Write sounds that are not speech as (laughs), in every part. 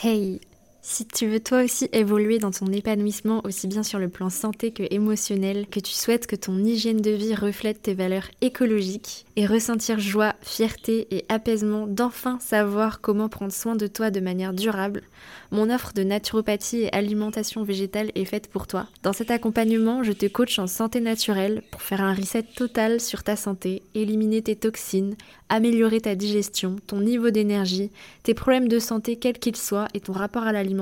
Hey, si tu veux toi aussi évoluer dans ton épanouissement aussi bien sur le plan santé que émotionnel, que tu souhaites que ton hygiène de vie reflète tes valeurs écologiques et ressentir joie, fierté et apaisement d'enfin savoir comment prendre soin de toi de manière durable, mon offre de naturopathie et alimentation végétale est faite pour toi. Dans cet accompagnement, je te coach en santé naturelle pour faire un reset total sur ta santé, éliminer tes toxines, améliorer ta digestion, ton niveau d'énergie, tes problèmes de santé quels qu'ils soient et ton rapport à l'alimentation,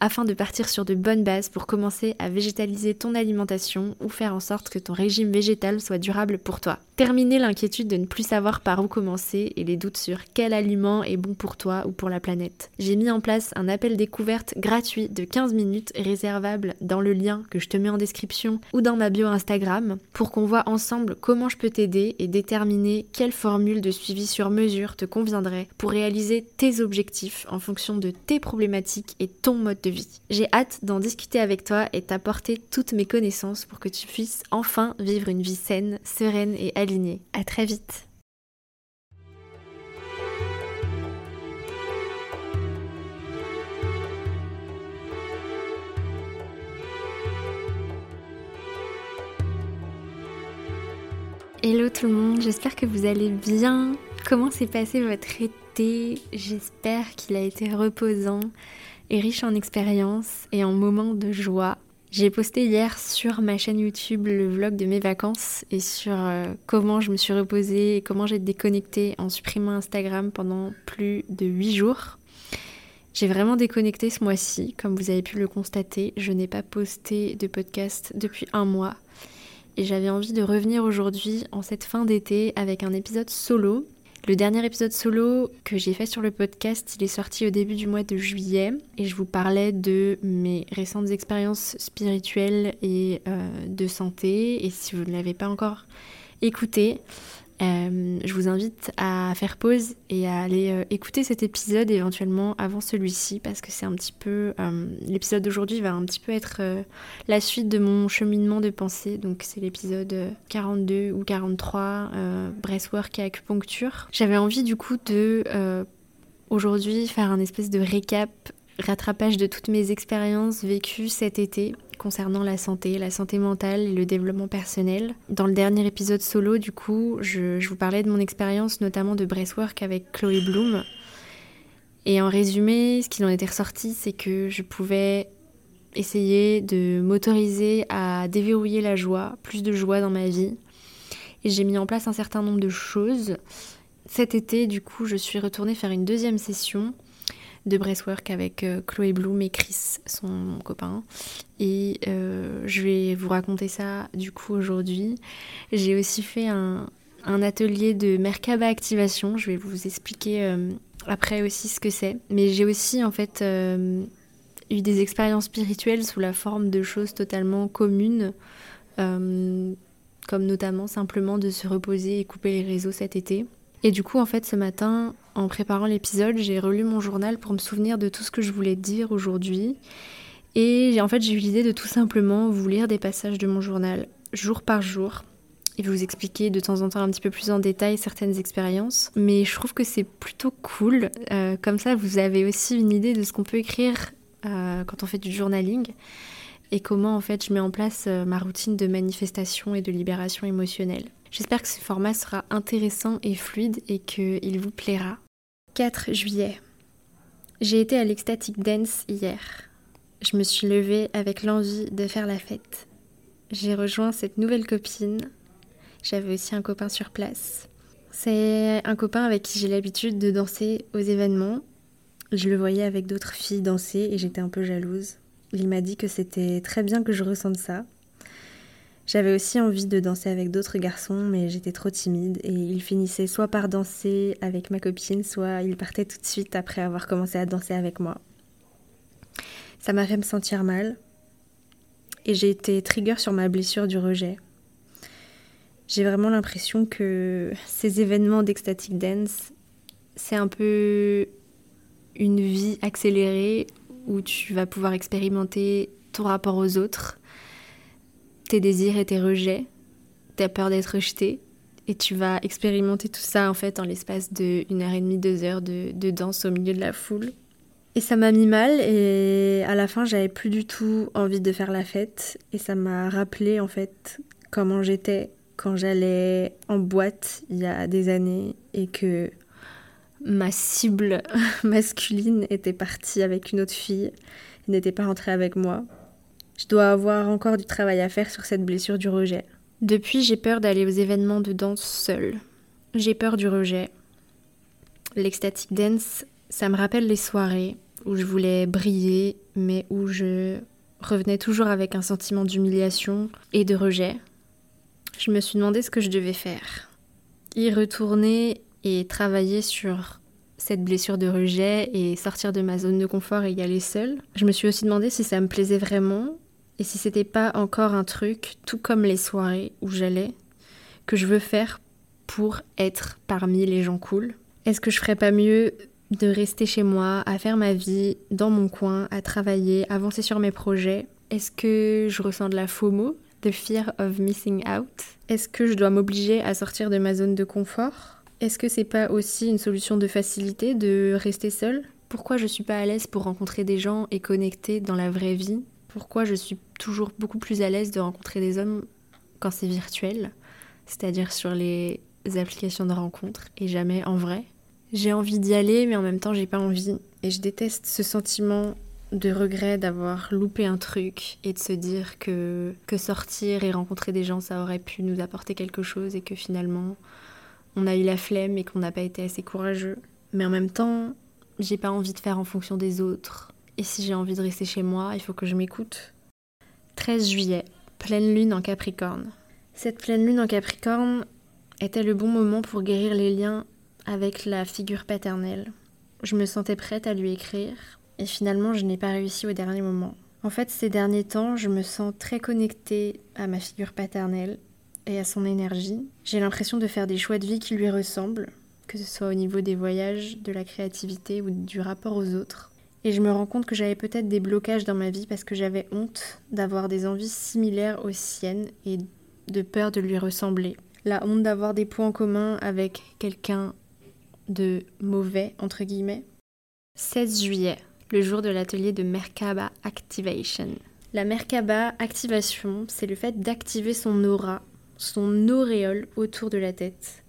afin de partir sur de bonnes bases pour commencer à végétaliser ton alimentation ou faire en sorte que ton régime végétal soit durable pour toi. Terminer l'inquiétude de ne plus savoir par où commencer et les doutes sur quel aliment est bon pour toi ou pour la planète. J'ai mis en place un appel découverte gratuit de 15 minutes réservable dans le lien que je te mets en description ou dans ma bio Instagram pour qu'on voit ensemble comment je peux t'aider et déterminer quelle formule de suivi sur mesure te conviendrait pour réaliser tes objectifs en fonction de tes problématiques et ton mode de vie. J'ai hâte d'en discuter avec toi et t'apporter toutes mes connaissances pour que tu puisses enfin vivre une vie saine, sereine et alignée à très vite. Hello tout le monde, j'espère que vous allez bien. Comment s'est passé votre été? J'espère qu'il a été reposant et riche en expériences et en moments de joie. J'ai posté hier sur ma chaîne YouTube le vlog de mes vacances et sur euh, comment je me suis reposée et comment j'ai déconnecté en supprimant Instagram pendant plus de 8 jours. J'ai vraiment déconnecté ce mois-ci, comme vous avez pu le constater. Je n'ai pas posté de podcast depuis un mois. Et j'avais envie de revenir aujourd'hui en cette fin d'été avec un épisode solo le dernier épisode solo que j'ai fait sur le podcast, il est sorti au début du mois de juillet et je vous parlais de mes récentes expériences spirituelles et euh, de santé. Et si vous ne l'avez pas encore écouté, euh, je vous invite à faire pause et à aller euh, écouter cet épisode éventuellement avant celui-ci parce que c'est un petit peu... Euh, l'épisode d'aujourd'hui va un petit peu être la suite de mon cheminement de pensée. Donc c'est l'épisode 42 ou 43, Breastwork et acupuncture. J'avais envie du coup de aujourd'hui faire un espèce de récap, rattrapage de toutes mes expériences vécues cet été concernant la santé, la santé mentale et le développement personnel. Dans le dernier épisode solo, du coup, je, vous parlais de mon expérience notamment de breastwork avec Chloé Bloom. Et en résumé, ce qu'il en était ressorti, c'est que je pouvais essayer de m'autoriser à déverrouiller la joie, plus de joie dans ma vie. Et j'ai mis en place un certain nombre de choses. Cet été, du coup, je suis retournée faire une deuxième session de breastwork avec euh, Chloé Bloom et Chris, son copain. Et euh, je vais vous raconter ça du coup aujourd'hui. J'ai aussi fait un, atelier de Merkaba Activation. Je vais vous expliquer euh, après aussi ce que c'est. Mais j'ai aussi en fait eu des expériences spirituelles sous la forme de choses totalement communes. comme notamment simplement de se reposer et couper les réseaux cet été. Et du coup, en fait, ce matin, en préparant l'épisode, j'ai relu mon journal pour me souvenir de tout ce que je voulais dire aujourd'hui. Et en fait, j'ai eu l'idée de tout simplement vous lire des passages de mon journal, jour par jour, et vous expliquer de temps en temps un petit peu plus en détail certaines expériences. Mais je trouve que c'est plutôt cool. Euh, comme ça, vous avez aussi une idée de ce qu'on peut écrire euh, quand on fait du journaling et comment en fait je mets en place euh, ma routine de manifestation et de libération émotionnelle. J'espère que ce format sera intéressant et fluide et qu'il vous plaira. 4 juillet. J'ai été à l'Ecstatic Dance hier. Je me suis levée avec l'envie de faire la fête. J'ai rejoint cette nouvelle copine. J'avais aussi un copain sur place. C'est un copain avec qui j'ai l'habitude de danser aux événements. Je le voyais avec d'autres filles danser et j'étais un peu jalouse. Il m'a dit que c'était très bien que je ressente ça, j'avais aussi envie de danser avec d'autres garçons, mais j'étais trop timide et il finissait soit par danser avec ma copine, soit il partait tout de suite après avoir commencé à danser avec moi. Ça m'a fait me sentir mal et j'ai été trigger sur ma blessure du rejet. J'ai vraiment l'impression que ces événements d'ecstatic dance, c'est un peu une vie accélérée où tu vas pouvoir expérimenter ton rapport aux autres, tes désirs et tes rejets, ta peur d'être rejeté, et tu vas expérimenter tout ça en fait en l'espace de une heure et demie, deux heures de, danse au milieu de la foule. Et ça m'a mis mal et à la fin j'avais plus du tout envie de faire la fête et ça m'a rappelé en fait comment j'étais quand j'allais en boîte il y a des années et que ma cible (laughs) masculine était partie avec une autre fille n'était pas rentrée avec moi. Je dois avoir encore du travail à faire sur cette blessure du rejet. Depuis, j'ai peur d'aller aux événements de danse seule. J'ai peur du rejet. L'ecstatic dance, ça me rappelle les soirées où je voulais briller, mais où je revenais toujours avec un sentiment d'humiliation et de rejet. Je me suis demandé ce que je devais faire. Y retourner et travailler sur cette blessure de rejet et sortir de ma zone de confort et y aller seule. Je me suis aussi demandé si ça me plaisait vraiment et si c'était pas encore un truc, tout comme les soirées où j'allais, que je veux faire pour être parmi les gens cool. Est-ce que je ferais pas mieux de rester chez moi, à faire ma vie dans mon coin, à travailler, avancer sur mes projets? Est-ce que je ressens de la FOMO, the fear of missing out? Est-ce que je dois m'obliger à sortir de ma zone de confort? Est-ce que c'est pas aussi une solution de facilité de rester seule? Pourquoi je suis pas à l'aise pour rencontrer des gens et connecter dans la vraie vie? Pourquoi je suis toujours beaucoup plus à l'aise de rencontrer des hommes quand c'est virtuel, c'est-à-dire sur les applications de rencontre et jamais en vrai. J'ai envie d'y aller, mais en même temps, j'ai pas envie. Et je déteste ce sentiment de regret d'avoir loupé un truc et de se dire que, que sortir et rencontrer des gens, ça aurait pu nous apporter quelque chose et que finalement, on a eu la flemme et qu'on n'a pas été assez courageux. Mais en même temps, j'ai pas envie de faire en fonction des autres. Et si j'ai envie de rester chez moi, il faut que je m'écoute. 13 juillet, pleine lune en Capricorne. Cette pleine lune en Capricorne était le bon moment pour guérir les liens avec la figure paternelle. Je me sentais prête à lui écrire, et finalement je n'ai pas réussi au dernier moment. En fait, ces derniers temps, je me sens très connectée à ma figure paternelle et à son énergie. J'ai l'impression de faire des choix de vie qui lui ressemblent, que ce soit au niveau des voyages, de la créativité ou du rapport aux autres. Et je me rends compte que j'avais peut-être des blocages dans ma vie parce que j'avais honte d'avoir des envies similaires aux siennes et de peur de lui ressembler. La honte d'avoir des points communs avec quelqu'un de mauvais, entre guillemets. 16 juillet, le jour de l'atelier de Merkaba Activation. La Merkaba Activation, c'est le fait d'activer son aura, son auréole autour de la tête,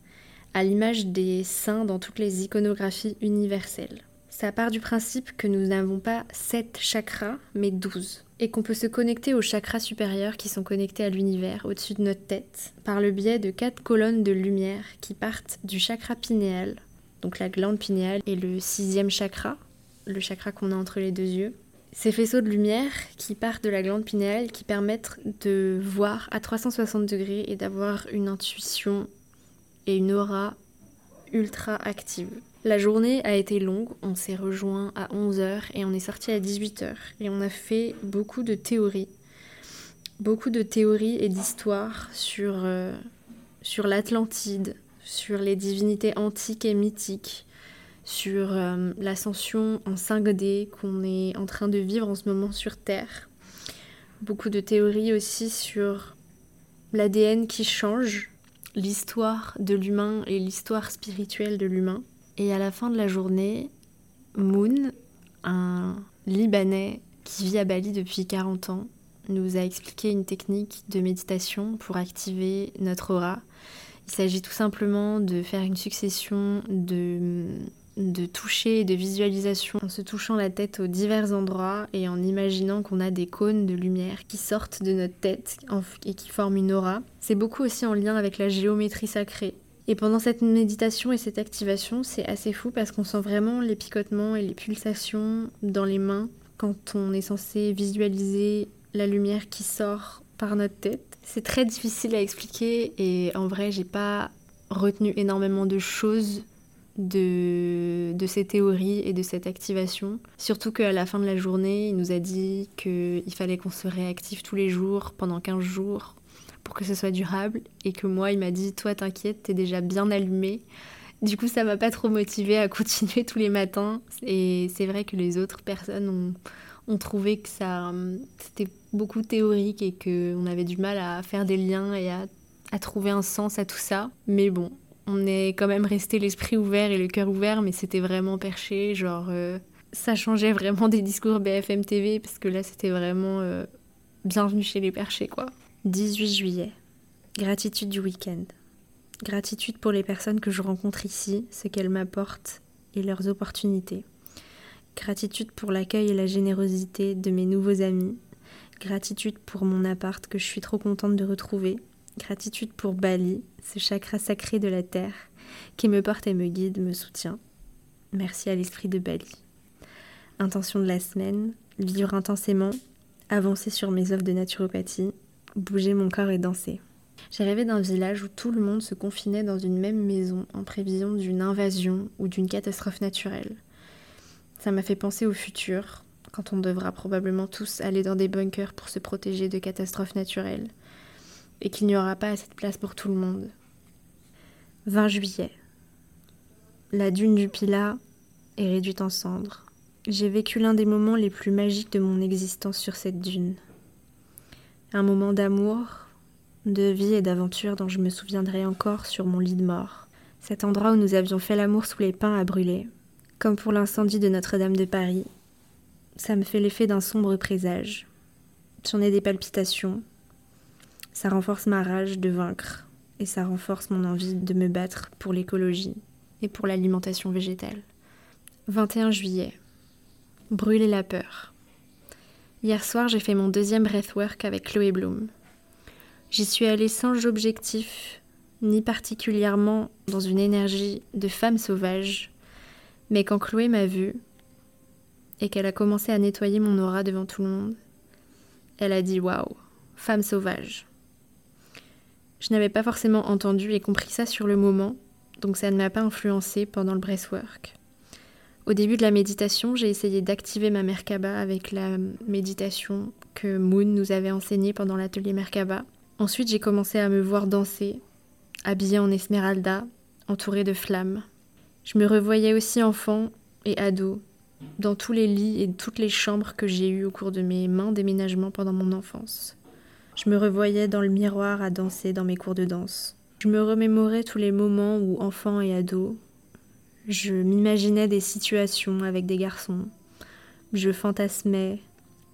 à l'image des saints dans toutes les iconographies universelles. Ça part du principe que nous n'avons pas 7 chakras, mais 12. Et qu'on peut se connecter aux chakras supérieurs qui sont connectés à l'univers au-dessus de notre tête, par le biais de quatre colonnes de lumière qui partent du chakra pinéal, donc la glande pinéale, et le sixième chakra, le chakra qu'on a entre les deux yeux. Ces faisceaux de lumière qui partent de la glande pinéale qui permettent de voir à 360 degrés et d'avoir une intuition et une aura ultra active. La journée a été longue, on s'est rejoint à 11h et on est sorti à 18h et on a fait beaucoup de théories. Beaucoup de théories et d'histoires sur, euh, sur l'Atlantide, sur les divinités antiques et mythiques, sur euh, l'ascension en 5D qu'on est en train de vivre en ce moment sur Terre. Beaucoup de théories aussi sur l'ADN qui change, l'histoire de l'humain et l'histoire spirituelle de l'humain. Et à la fin de la journée, Moon, un Libanais qui vit à Bali depuis 40 ans, nous a expliqué une technique de méditation pour activer notre aura. Il s'agit tout simplement de faire une succession de, de toucher et de visualisation en se touchant la tête aux divers endroits et en imaginant qu'on a des cônes de lumière qui sortent de notre tête et qui forment une aura. C'est beaucoup aussi en lien avec la géométrie sacrée et pendant cette méditation et cette activation, c'est assez fou parce qu'on sent vraiment les picotements et les pulsations dans les mains quand on est censé visualiser la lumière qui sort par notre tête. C'est très difficile à expliquer et en vrai, j'ai pas retenu énormément de choses de, ces théories et de cette activation. Surtout qu'à la fin de la journée, il nous a dit qu'il fallait qu'on se réactive tous les jours pendant 15 jours pour que ce soit durable et que moi, il m'a dit Toi, t'inquiète, t'es déjà bien allumé. Du coup, ça m'a pas trop motivé à (laughs) continuer tous les matins. Et c'est vrai que les autres personnes ont, trouvé que ça c'était beaucoup théorique et qu'on avait du mal à faire des liens et à, trouver un sens à tout ça. Mais bon, on est quand même resté l'esprit ouvert et le cœur ouvert, mais c'était vraiment perché, genre. Euh, ça changeait vraiment des discours BFM TV parce que là c'était vraiment euh, bienvenue chez les perchés quoi. 18 juillet. Gratitude du week-end. Gratitude pour les personnes que je rencontre ici, ce qu'elles m'apportent et leurs opportunités. Gratitude pour l'accueil et la générosité de mes nouveaux amis. Gratitude pour mon appart que je suis trop contente de retrouver. Gratitude pour Bali, ce chakra sacré de la terre qui me porte et me guide, me soutient. Merci à l'esprit de Bali. Intention de la semaine, vivre intensément, avancer sur mes offres de naturopathie, bouger mon corps et danser. J'ai rêvé d'un village où tout le monde se confinait dans une même maison en prévision d'une invasion ou d'une catastrophe naturelle. Ça m'a fait penser au futur, quand on devra probablement tous aller dans des bunkers pour se protéger de catastrophes naturelles, et qu'il n'y aura pas assez de place pour tout le monde. 20 juillet. La dune du Pilat est réduite en cendres. J'ai vécu l'un des moments les plus magiques de mon existence sur cette dune. Un moment d'amour, de vie et d'aventure dont je me souviendrai encore sur mon lit de mort. Cet endroit où nous avions fait l'amour sous les pins a brûlé, comme pour l'incendie de Notre-Dame de Paris. Ça me fait l'effet d'un sombre présage. J'en ai des palpitations. Ça renforce ma rage de vaincre et ça renforce mon envie de me battre pour l'écologie et pour l'alimentation végétale. 21 juillet. Brûler la peur. Hier soir, j'ai fait mon deuxième breathwork avec Chloé Bloom. J'y suis allée sans objectif, ni particulièrement dans une énergie de femme sauvage, mais quand Chloé m'a vue et qu'elle a commencé à nettoyer mon aura devant tout le monde, elle a dit waouh, femme sauvage. Je n'avais pas forcément entendu et compris ça sur le moment, donc ça ne m'a pas influencé pendant le breathwork. Au début de la méditation, j'ai essayé d'activer ma Merkaba avec la méditation que Moon nous avait enseignée pendant l'atelier Merkaba. Ensuite, j'ai commencé à me voir danser, habillée en esmeralda, entourée de flammes. Je me revoyais aussi enfant et ado, dans tous les lits et toutes les chambres que j'ai eues au cours de mes mains déménagements pendant mon enfance. Je me revoyais dans le miroir à danser dans mes cours de danse. Je me remémorais tous les moments où, enfant et ado, je m'imaginais des situations avec des garçons. Je fantasmais.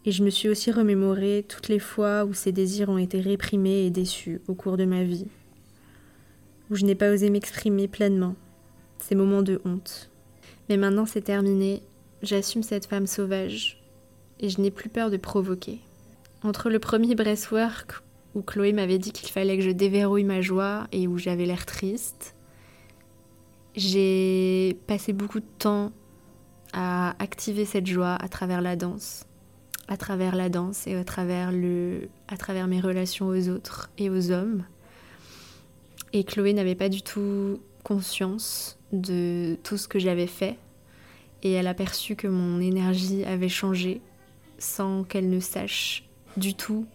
Et je me suis aussi remémoré toutes les fois où ces désirs ont été réprimés et déçus au cours de ma vie. Où je n'ai pas osé m'exprimer pleinement. Ces moments de honte. Mais maintenant c'est terminé. J'assume cette femme sauvage. Et je n'ai plus peur de provoquer. Entre le premier breastwork où Chloé m'avait dit qu'il fallait que je déverrouille ma joie et où j'avais l'air triste, j'ai passé beaucoup de temps à activer cette joie à travers la danse, à travers la danse et à travers, le, à travers mes relations aux autres et aux hommes. Et Chloé n'avait pas du tout conscience de tout ce que j'avais fait et elle a perçu que mon énergie avait changé sans qu'elle ne sache du tout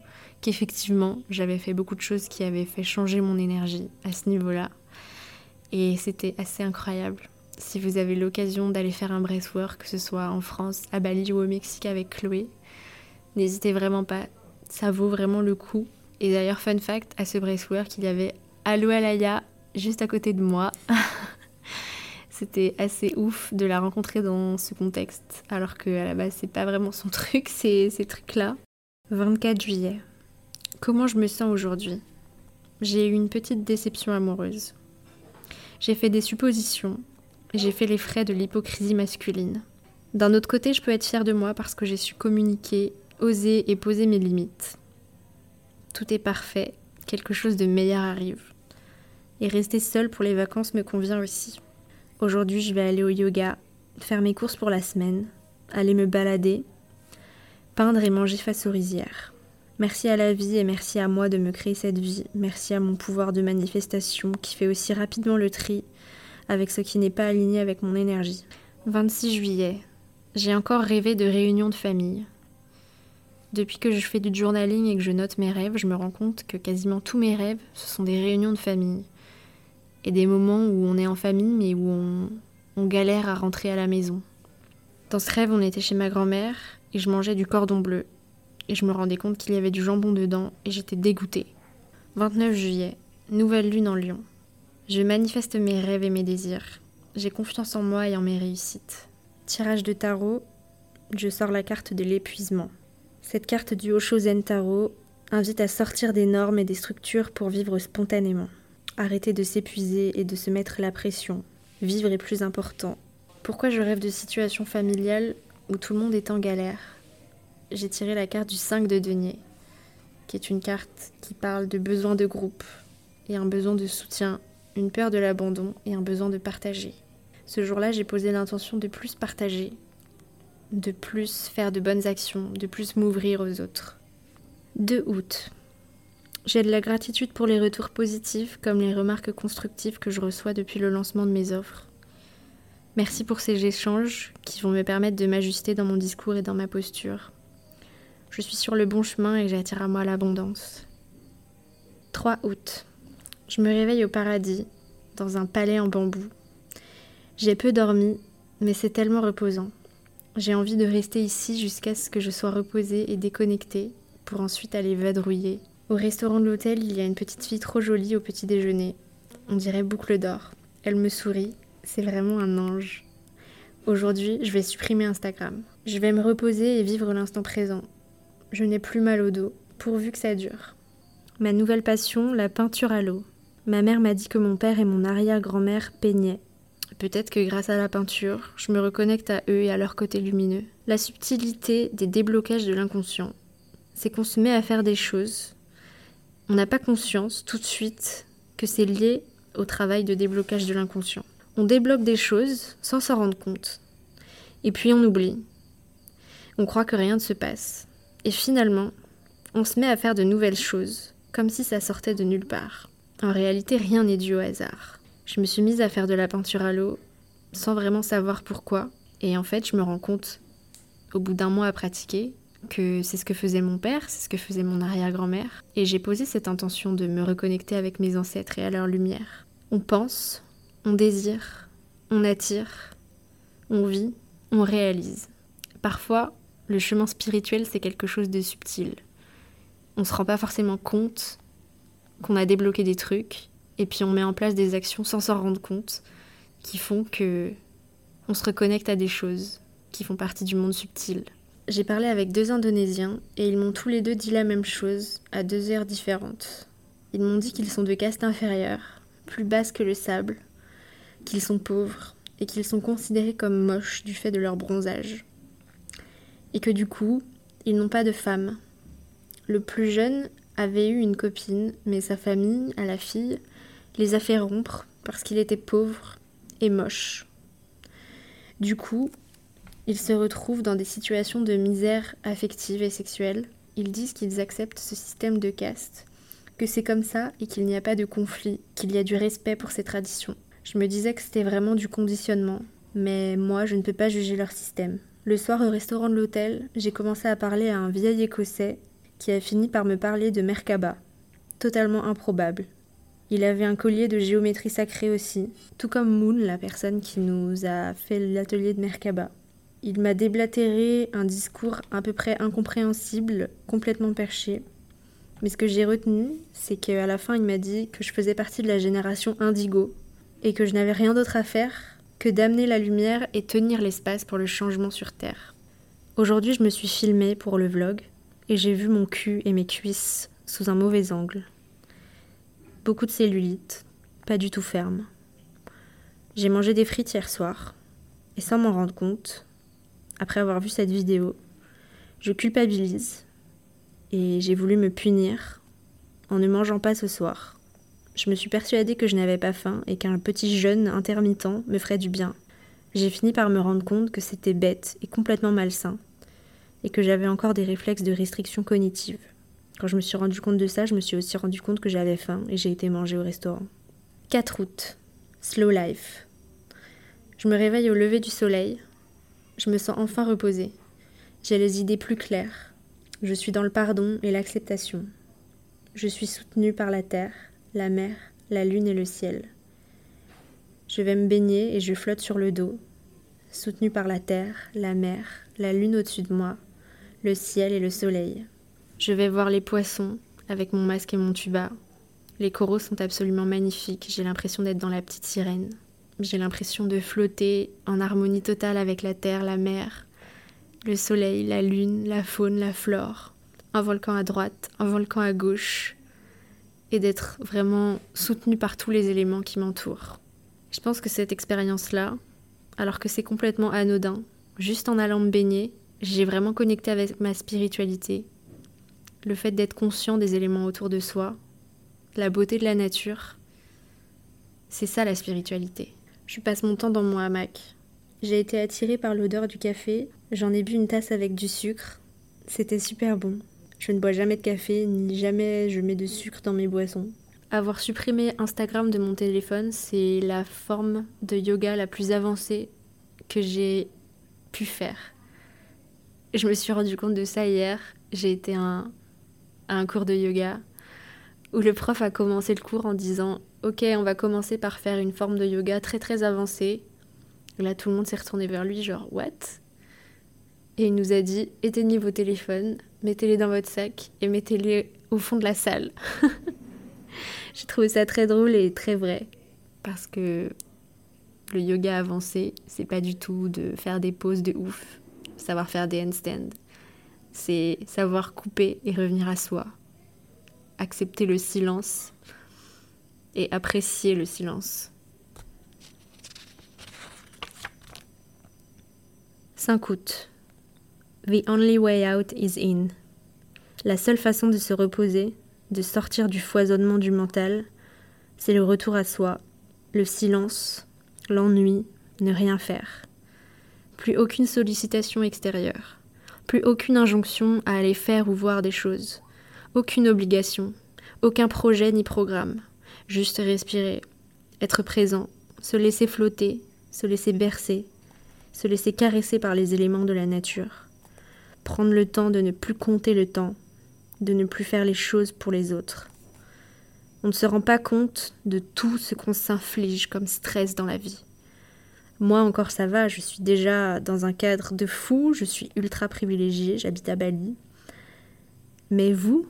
qu'effectivement j'avais fait beaucoup de choses qui avaient fait changer mon énergie à ce niveau-là. Et c'était assez incroyable. Si vous avez l'occasion d'aller faire un breathwork, que ce soit en France, à Bali ou au Mexique avec Chloé, n'hésitez vraiment pas. Ça vaut vraiment le coup. Et d'ailleurs, fun fact, à ce breathwork, il y avait Allo Alaya juste à côté de moi. (laughs) C'était assez ouf de la rencontrer dans ce contexte, alors qu'à la base, c'est pas vraiment son (laughs) truc, ces trucs-là. 24 juillet. Comment je me sens aujourd'hui? J'ai eu une petite déception amoureuse. J'ai fait des suppositions. J'ai fait les frais de l'hypocrisie masculine. D'un autre côté, je peux être fière de moi parce que j'ai su communiquer, oser et poser mes limites. Tout est parfait, quelque chose de meilleur arrive. Et rester seule pour les vacances me convient aussi. Aujourd'hui, je vais aller au yoga, faire mes courses pour la semaine, aller me balader, peindre et manger face aux rizières. Merci à la vie et merci à moi de me créer cette vie. Merci à mon pouvoir de manifestation qui fait aussi rapidement le tri avec ce qui n'est pas aligné avec mon énergie. 26 juillet. J'ai encore rêvé de réunions de famille. Depuis que je fais du journaling et que je note mes rêves, je me rends compte que quasiment tous mes rêves, ce sont des réunions de famille. Et des moments où on est en famille mais où on, on galère à rentrer à la maison. Dans ce rêve, on était chez ma grand-mère et je mangeais du cordon bleu et je me rendais compte qu'il y avait du jambon dedans et j'étais dégoûtée. 29 juillet, nouvelle lune en Lyon. Je manifeste mes rêves et mes désirs. J'ai confiance en moi et en mes réussites. Tirage de tarot, je sors la carte de l'épuisement. Cette carte du Oshozen Tarot invite à sortir des normes et des structures pour vivre spontanément. Arrêter de s'épuiser et de se mettre la pression. Vivre est plus important. Pourquoi je rêve de situations familiales où tout le monde est en galère J'ai tiré la carte du 5 de denier, qui est une carte qui parle de besoin de groupe et un besoin de soutien, une peur de l'abandon et un besoin de partager. Ce jour-là, j'ai posé l'intention de plus partager, de plus faire de bonnes actions, de plus m'ouvrir aux autres. 2 août. J'ai de la gratitude pour les retours positifs comme les remarques constructives que je reçois depuis le lancement de mes offres. Merci pour ces échanges qui vont me permettre de m'ajuster dans mon discours et dans ma posture. Je suis sur le bon chemin et j'attire à moi l'abondance. 3 août. Je me réveille au paradis, dans un palais en bambou. J'ai peu dormi, mais c'est tellement reposant. J'ai envie de rester ici jusqu'à ce que je sois reposée et déconnectée pour ensuite aller vadrouiller. Au restaurant de l'hôtel, il y a une petite fille trop jolie au petit déjeuner. On dirait boucle d'or. Elle me sourit. C'est vraiment un ange. Aujourd'hui, je vais supprimer Instagram. Je vais me reposer et vivre l'instant présent. Je n'ai plus mal au dos, pourvu que ça dure. Ma nouvelle passion, la peinture à l'eau. Ma mère m'a dit que mon père et mon arrière-grand-mère peignaient. Peut-être que grâce à la peinture, je me reconnecte à eux et à leur côté lumineux. La subtilité des déblocages de l'inconscient c'est qu'on se met à faire des choses. On n'a pas conscience tout de suite que c'est lié au travail de déblocage de l'inconscient. On débloque des choses sans s'en rendre compte. Et puis on oublie. On croit que rien ne se passe. Et finalement, on se met à faire de nouvelles choses, comme si ça sortait de nulle part. En réalité, rien n'est dû au hasard. Je me suis mise à faire de la peinture à l'eau sans vraiment savoir pourquoi. Et en fait, je me rends compte, au bout d'un mois à pratiquer, que c'est ce que faisait mon père, c'est ce que faisait mon arrière-grand-mère, et j'ai posé cette intention de me reconnecter avec mes ancêtres et à leur lumière. On pense, on désire, on attire, on vit, on réalise. Parfois, le chemin spirituel, c'est quelque chose de subtil. On ne se rend pas forcément compte qu'on a débloqué des trucs, et puis on met en place des actions sans s'en rendre compte, qui font que on se reconnecte à des choses qui font partie du monde subtil. J'ai parlé avec deux Indonésiens et ils m'ont tous les deux dit la même chose à deux heures différentes. Ils m'ont dit qu'ils sont de caste inférieure, plus basse que le sable, qu'ils sont pauvres et qu'ils sont considérés comme moches du fait de leur bronzage. Et que du coup, ils n'ont pas de femme. Le plus jeune avait eu une copine, mais sa famille, à la fille, les a fait rompre parce qu'il était pauvre et moche. Du coup, ils se retrouvent dans des situations de misère affective et sexuelle. Ils disent qu'ils acceptent ce système de caste, que c'est comme ça et qu'il n'y a pas de conflit, qu'il y a du respect pour ces traditions. Je me disais que c'était vraiment du conditionnement, mais moi je ne peux pas juger leur système. Le soir au restaurant de l'hôtel, j'ai commencé à parler à un vieil écossais qui a fini par me parler de Merkaba. Totalement improbable. Il avait un collier de géométrie sacrée aussi, tout comme Moon, la personne qui nous a fait l'atelier de Merkaba. Il m'a déblatéré un discours à peu près incompréhensible, complètement perché. Mais ce que j'ai retenu, c'est qu'à la fin, il m'a dit que je faisais partie de la génération indigo et que je n'avais rien d'autre à faire que d'amener la lumière et tenir l'espace pour le changement sur Terre. Aujourd'hui, je me suis filmée pour le vlog et j'ai vu mon cul et mes cuisses sous un mauvais angle. Beaucoup de cellulite, pas du tout ferme. J'ai mangé des frites hier soir et sans m'en rendre compte, après avoir vu cette vidéo, je culpabilise et j'ai voulu me punir en ne mangeant pas ce soir. Je me suis persuadée que je n'avais pas faim et qu'un petit jeûne intermittent me ferait du bien. J'ai fini par me rendre compte que c'était bête et complètement malsain et que j'avais encore des réflexes de restriction cognitive. Quand je me suis rendu compte de ça, je me suis aussi rendu compte que j'avais faim et j'ai été manger au restaurant. 4 août. Slow life. Je me réveille au lever du soleil, je me sens enfin reposée. J'ai les idées plus claires. Je suis dans le pardon et l'acceptation. Je suis soutenue par la terre, la mer, la lune et le ciel. Je vais me baigner et je flotte sur le dos, soutenue par la terre, la mer, la lune au-dessus de moi, le ciel et le soleil. Je vais voir les poissons avec mon masque et mon tuba. Les coraux sont absolument magnifiques, j'ai l'impression d'être dans la petite sirène. J'ai l'impression de flotter en harmonie totale avec la terre, la mer, le soleil, la lune, la faune, la flore. Un volcan à droite, un volcan à gauche. Et d'être vraiment soutenu par tous les éléments qui m'entourent. Je pense que cette expérience-là, alors que c'est complètement anodin, juste en allant me baigner, j'ai vraiment connecté avec ma spiritualité. Le fait d'être conscient des éléments autour de soi, la beauté de la nature, c'est ça la spiritualité. Je passe mon temps dans mon hamac. J'ai été attirée par l'odeur du café, j'en ai bu une tasse avec du sucre. C'était super bon. Je ne bois jamais de café, ni jamais je mets de sucre dans mes boissons. Avoir supprimé Instagram de mon téléphone, c'est la forme de yoga la plus avancée que j'ai pu faire. Je me suis rendu compte de ça hier. J'ai été à un cours de yoga où le prof a commencé le cours en disant Ok, on va commencer par faire une forme de yoga très très avancée. là, tout le monde s'est retourné vers lui, genre What? Et il nous a dit Éteignez vos téléphones, mettez-les dans votre sac et mettez-les au fond de la salle. (laughs) J'ai trouvé ça très drôle et très vrai. Parce que le yoga avancé, c'est pas du tout de faire des poses de ouf, savoir faire des handstands. C'est savoir couper et revenir à soi. Accepter le silence et apprécier le silence. 5 août. The only way out is in. La seule façon de se reposer, de sortir du foisonnement du mental, c'est le retour à soi, le silence, l'ennui, ne rien faire. Plus aucune sollicitation extérieure, plus aucune injonction à aller faire ou voir des choses, aucune obligation, aucun projet ni programme, juste respirer, être présent, se laisser flotter, se laisser bercer, se laisser caresser par les éléments de la nature, prendre le temps de ne plus compter le temps, de ne plus faire les choses pour les autres. On ne se rend pas compte de tout ce qu'on s'inflige comme stress dans la vie. Moi encore ça va, je suis déjà dans un cadre de fou, je suis ultra privilégiée, j'habite à Bali. Mais vous,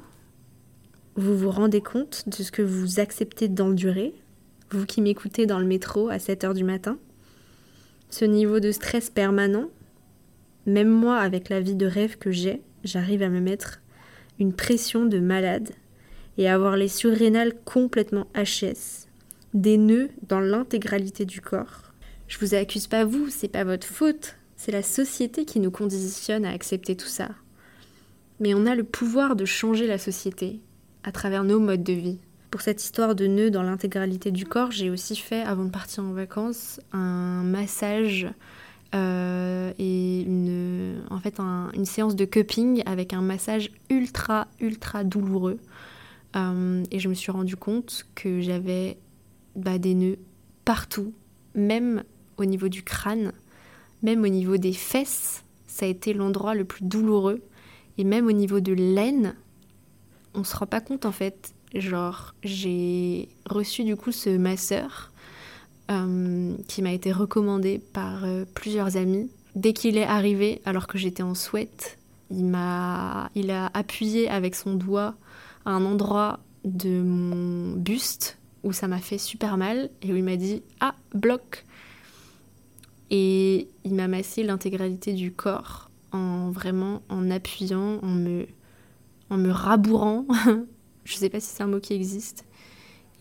vous vous rendez compte de ce que vous acceptez d'endurer, vous qui m'écoutez dans le métro à 7 heures du matin? Ce niveau de stress permanent, même moi avec la vie de rêve que j'ai, j'arrive à me mettre une pression de malade et avoir les surrénales complètement HS, des nœuds dans l'intégralité du corps. Je vous accuse pas vous, c'est pas votre faute, c'est la société qui nous conditionne à accepter tout ça. Mais on a le pouvoir de changer la société à travers nos modes de vie. Pour cette histoire de nœuds dans l'intégralité du corps, j'ai aussi fait, avant de partir en vacances, un massage euh, et une, en fait une séance de cupping avec un massage ultra ultra douloureux. Euh, et je me suis rendu compte que j'avais bah, des nœuds partout, même au niveau du crâne, même au niveau des fesses. Ça a été l'endroit le plus douloureux. Et même au niveau de l'aine, on se rend pas compte en fait. Genre, j'ai reçu du coup ce masseur euh, qui m'a été recommandé par euh, plusieurs amis. Dès qu'il est arrivé, alors que j'étais en sweat, il m'a, il a appuyé avec son doigt à un endroit de mon buste où ça m'a fait super mal et où il m'a dit ah bloc et il m'a massé l'intégralité du corps en vraiment en appuyant, en me en me rabourant. (laughs) Je sais pas si c'est un mot qui existe.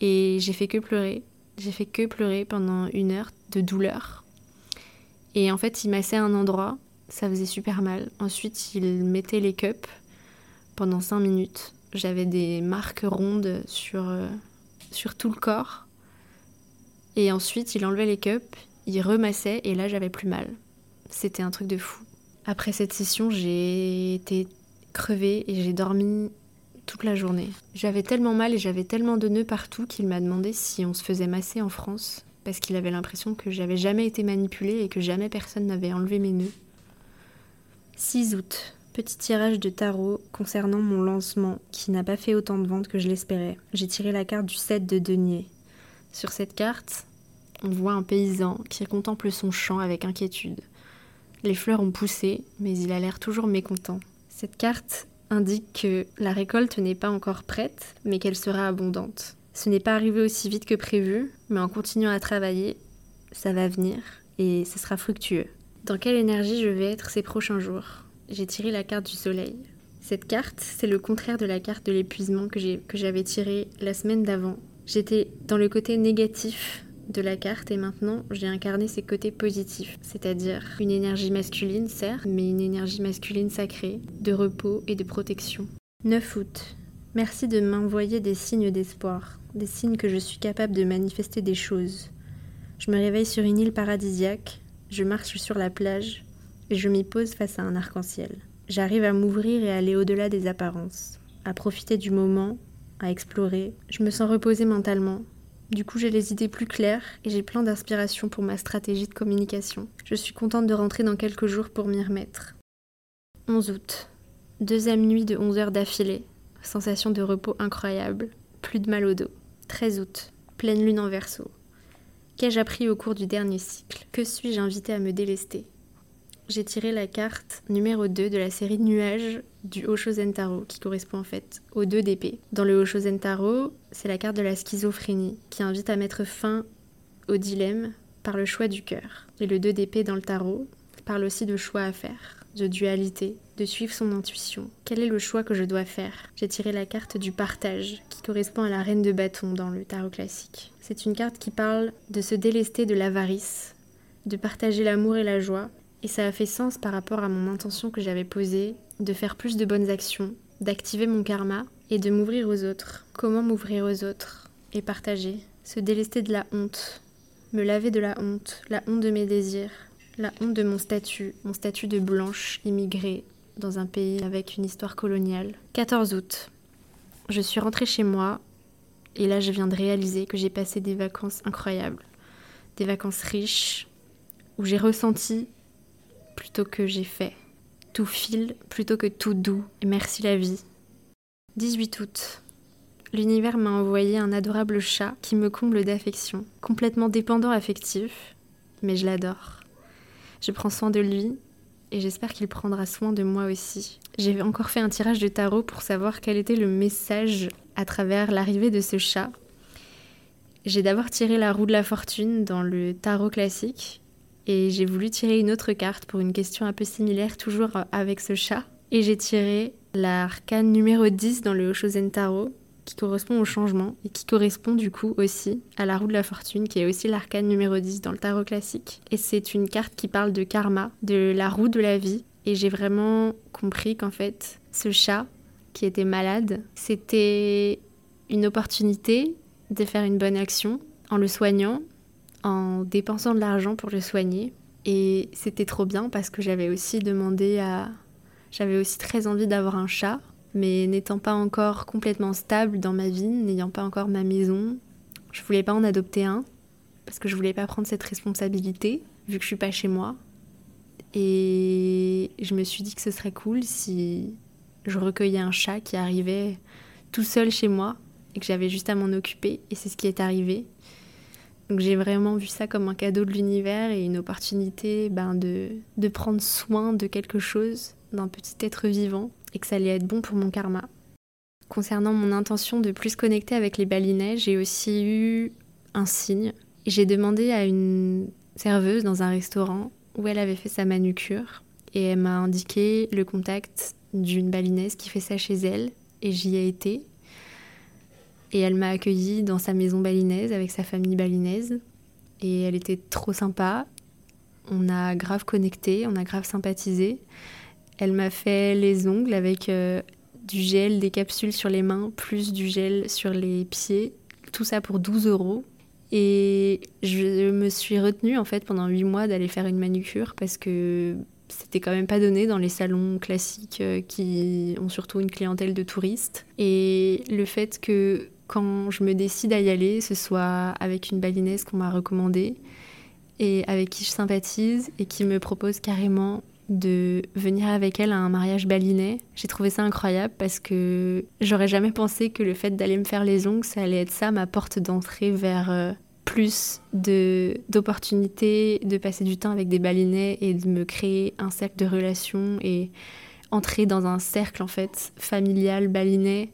Et j'ai fait que pleurer. J'ai fait que pleurer pendant une heure de douleur. Et en fait, il massait un endroit, ça faisait super mal. Ensuite, il mettait les cups pendant 5 minutes. J'avais des marques rondes sur, euh, sur tout le corps. Et ensuite, il enlevait les cups, il remassait et là, j'avais plus mal. C'était un truc de fou. Après cette session, j'ai été crevée et j'ai dormi toute la journée. J'avais tellement mal et j'avais tellement de nœuds partout qu'il m'a demandé si on se faisait masser en France parce qu'il avait l'impression que j'avais jamais été manipulée et que jamais personne n'avait enlevé mes nœuds. 6 août. Petit tirage de tarot concernant mon lancement qui n'a pas fait autant de ventes que je l'espérais. J'ai tiré la carte du 7 de denier. Sur cette carte, on voit un paysan qui contemple son champ avec inquiétude. Les fleurs ont poussé, mais il a l'air toujours mécontent. Cette carte indique que la récolte n'est pas encore prête, mais qu'elle sera abondante. Ce n'est pas arrivé aussi vite que prévu, mais en continuant à travailler, ça va venir et ce sera fructueux. Dans quelle énergie je vais être ces prochains jours? J'ai tiré la carte du soleil. Cette carte, c'est le contraire de la carte de l'épuisement que j'avais tirée la semaine d'avant. J'étais dans le côté négatif de la carte et maintenant j'ai incarné ses côtés positifs, c'est-à-dire une énergie masculine certes, mais une énergie masculine sacrée, de repos et de protection. 9 août. Merci de m'envoyer des signes d'espoir, des signes que je suis capable de manifester des choses. Je me réveille sur une île paradisiaque, je marche sur la plage et je m'y pose face à un arc-en-ciel. J'arrive à m'ouvrir et à aller au-delà des apparences, à profiter du moment, à explorer. Je me sens reposée mentalement, du coup, j'ai les idées plus claires et j'ai plein d'inspiration pour ma stratégie de communication. Je suis contente de rentrer dans quelques jours pour m'y remettre. 11 août. Deuxième nuit de 11 heures d'affilée. Sensation de repos incroyable. Plus de mal au dos. 13 août. Pleine lune en verso. Qu'ai-je appris au cours du dernier cycle? Que suis-je invité à me délester? J'ai tiré la carte numéro 2 de la série Nuages du Oshozen Tarot, qui correspond en fait aux deux d'épée. Dans le Oshozen Tarot, c'est la carte de la schizophrénie, qui invite à mettre fin au dilemme par le choix du cœur. Et le 2 d'épée dans le tarot parle aussi de choix à faire, de dualité, de suivre son intuition. Quel est le choix que je dois faire? J'ai tiré la carte du partage, qui correspond à la reine de bâton dans le tarot classique. C'est une carte qui parle de se délester de l'avarice, de partager l'amour et la joie, et ça a fait sens par rapport à mon intention que j'avais posée de faire plus de bonnes actions, d'activer mon karma et de m'ouvrir aux autres. Comment m'ouvrir aux autres et partager Se délester de la honte, me laver de la honte, la honte de mes désirs, la honte de mon statut, mon statut de blanche immigrée dans un pays avec une histoire coloniale. 14 août. Je suis rentrée chez moi et là je viens de réaliser que j'ai passé des vacances incroyables. Des vacances riches où j'ai ressenti plutôt que j'ai fait. Tout file plutôt que tout doux. Merci la vie. 18 août. L'univers m'a envoyé un adorable chat qui me comble d'affection, complètement dépendant affectif, mais je l'adore. Je prends soin de lui et j'espère qu'il prendra soin de moi aussi. J'ai encore fait un tirage de tarot pour savoir quel était le message à travers l'arrivée de ce chat. J'ai d'abord tiré la roue de la fortune dans le tarot classique et j'ai voulu tirer une autre carte pour une question un peu similaire, toujours avec ce chat. Et j'ai tiré l'arcane numéro 10 dans le Oshozen Tarot, qui correspond au changement et qui correspond du coup aussi à la roue de la fortune, qui est aussi l'arcane numéro 10 dans le tarot classique. Et c'est une carte qui parle de karma, de la roue de la vie. Et j'ai vraiment compris qu'en fait, ce chat qui était malade, c'était une opportunité de faire une bonne action en le soignant, en dépensant de l'argent pour le soigner. Et c'était trop bien parce que j'avais aussi demandé à... J'avais aussi très envie d'avoir un chat, mais n'étant pas encore complètement stable dans ma vie, n'ayant pas encore ma maison, je voulais pas en adopter un parce que je voulais pas prendre cette responsabilité vu que je suis pas chez moi. Et je me suis dit que ce serait cool si je recueillais un chat qui arrivait tout seul chez moi et que j'avais juste à m'en occuper. Et c'est ce qui est arrivé. Donc j'ai vraiment vu ça comme un cadeau de l'univers et une opportunité ben, de, de prendre soin de quelque chose, d'un petit être vivant, et que ça allait être bon pour mon karma. Concernant mon intention de plus connecter avec les balinais, j'ai aussi eu un signe. J'ai demandé à une serveuse dans un restaurant où elle avait fait sa manucure et elle m'a indiqué le contact d'une balinaise qui fait ça chez elle et j'y ai été et elle m'a accueillie dans sa maison balinaise avec sa famille balinaise. Et elle était trop sympa. On a grave connecté, on a grave sympathisé. Elle m'a fait les ongles avec euh, du gel, des capsules sur les mains, plus du gel sur les pieds. Tout ça pour 12 euros. Et je me suis retenue en fait pendant 8 mois d'aller faire une manucure parce que c'était quand même pas donné dans les salons classiques euh, qui ont surtout une clientèle de touristes. Et le fait que quand je me décide à y aller, ce soit avec une balinaise qu'on m'a recommandée et avec qui je sympathise et qui me propose carrément de venir avec elle à un mariage balinais. J'ai trouvé ça incroyable parce que j'aurais jamais pensé que le fait d'aller me faire les ongles, ça allait être ça ma porte d'entrée vers euh, plus d'opportunités de, passer du temps avec des balinais et de me créer un cercle de relations et entrer dans un cercle en fait familial balinais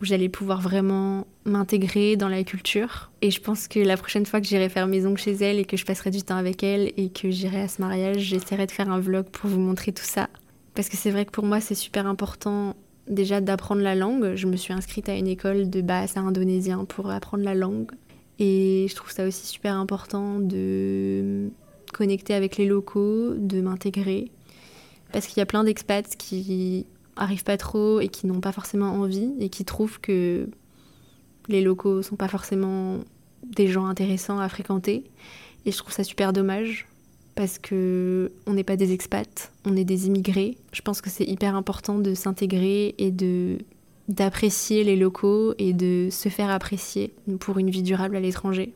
où j'allais pouvoir vraiment m'intégrer dans la culture. Et je pense que la prochaine fois que j'irai faire mes ongles chez elle et que je passerai du temps avec elle et que j'irai à ce mariage, j'essaierai de faire un vlog pour vous montrer tout ça. Parce que c'est vrai que pour moi, c'est super important déjà d'apprendre la langue. Je me suis inscrite à une école de bahasa indonésien pour apprendre la langue. Et je trouve ça aussi super important de connecter avec les locaux, de m'intégrer. Parce qu'il y a plein d'expats qui arrivent pas trop et qui n'ont pas forcément envie et qui trouvent que les locaux sont pas forcément des gens intéressants à fréquenter. Et je trouve ça super dommage parce que on n'est pas des expats, on est des immigrés. Je pense que c'est hyper important de s'intégrer et de d'apprécier les locaux et de se faire apprécier pour une vie durable à l'étranger.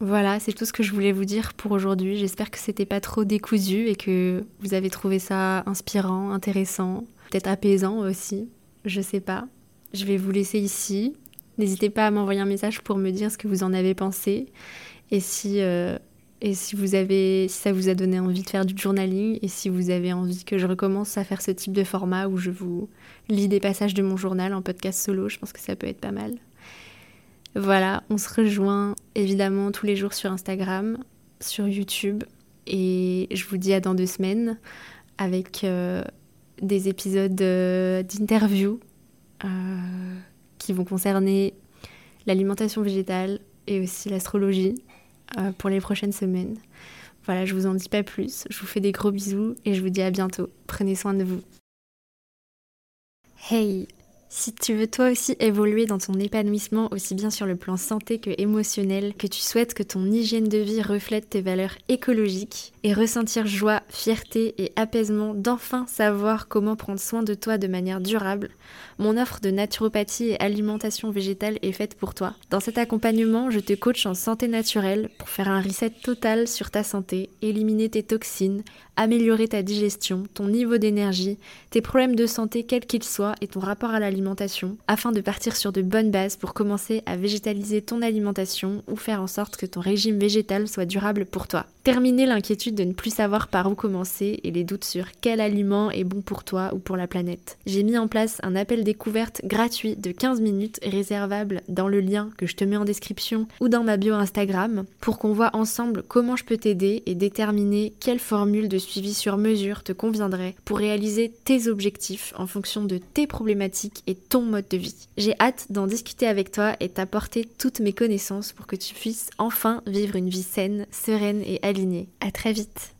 Voilà, c'est tout ce que je voulais vous dire pour aujourd'hui. J'espère que c'était pas trop décousu et que vous avez trouvé ça inspirant, intéressant, peut-être apaisant aussi. Je sais pas. Je vais vous laisser ici. N'hésitez pas à m'envoyer un message pour me dire ce que vous en avez pensé et si euh, et si vous avez si ça vous a donné envie de faire du journaling et si vous avez envie que je recommence à faire ce type de format où je vous lis des passages de mon journal en podcast solo, je pense que ça peut être pas mal. Voilà, on se rejoint évidemment tous les jours sur Instagram, sur YouTube, et je vous dis à dans deux semaines avec euh, des épisodes euh, d'interview euh, qui vont concerner l'alimentation végétale et aussi l'astrologie pour les prochaines semaines. Voilà, je vous en dis pas plus, je vous fais des gros bisous et je vous dis à bientôt. Prenez soin de vous. Hey si tu veux toi aussi évoluer dans ton épanouissement aussi bien sur le plan santé que émotionnel, que tu souhaites que ton hygiène de vie reflète tes valeurs écologiques et ressentir joie, fierté et apaisement d'enfin savoir comment prendre soin de toi de manière durable, mon offre de naturopathie et alimentation végétale est faite pour toi. Dans cet accompagnement, je te coach en santé naturelle pour faire un reset total sur ta santé, éliminer tes toxines, améliorer ta digestion, ton niveau d'énergie, tes problèmes de santé quels qu'ils soient et ton rapport à l'alimentation, afin de partir sur de bonnes bases pour commencer à végétaliser ton alimentation ou faire en sorte que ton régime végétal soit durable pour toi. Terminer l'inquiétude de ne plus savoir par où commencer et les doutes sur quel aliment est bon pour toi ou pour la planète. J'ai mis en place un appel découverte gratuit de 15 minutes réservable dans le lien que je te mets en description ou dans ma bio Instagram pour qu'on voit ensemble comment je peux t'aider et déterminer quelle formule de suivi sur mesure te conviendrait pour réaliser tes objectifs en fonction de tes problématiques et ton mode de vie. J'ai hâte d'en discuter avec toi et t'apporter toutes mes connaissances pour que tu puisses enfin vivre une vie saine, sereine et alignée. À très vite.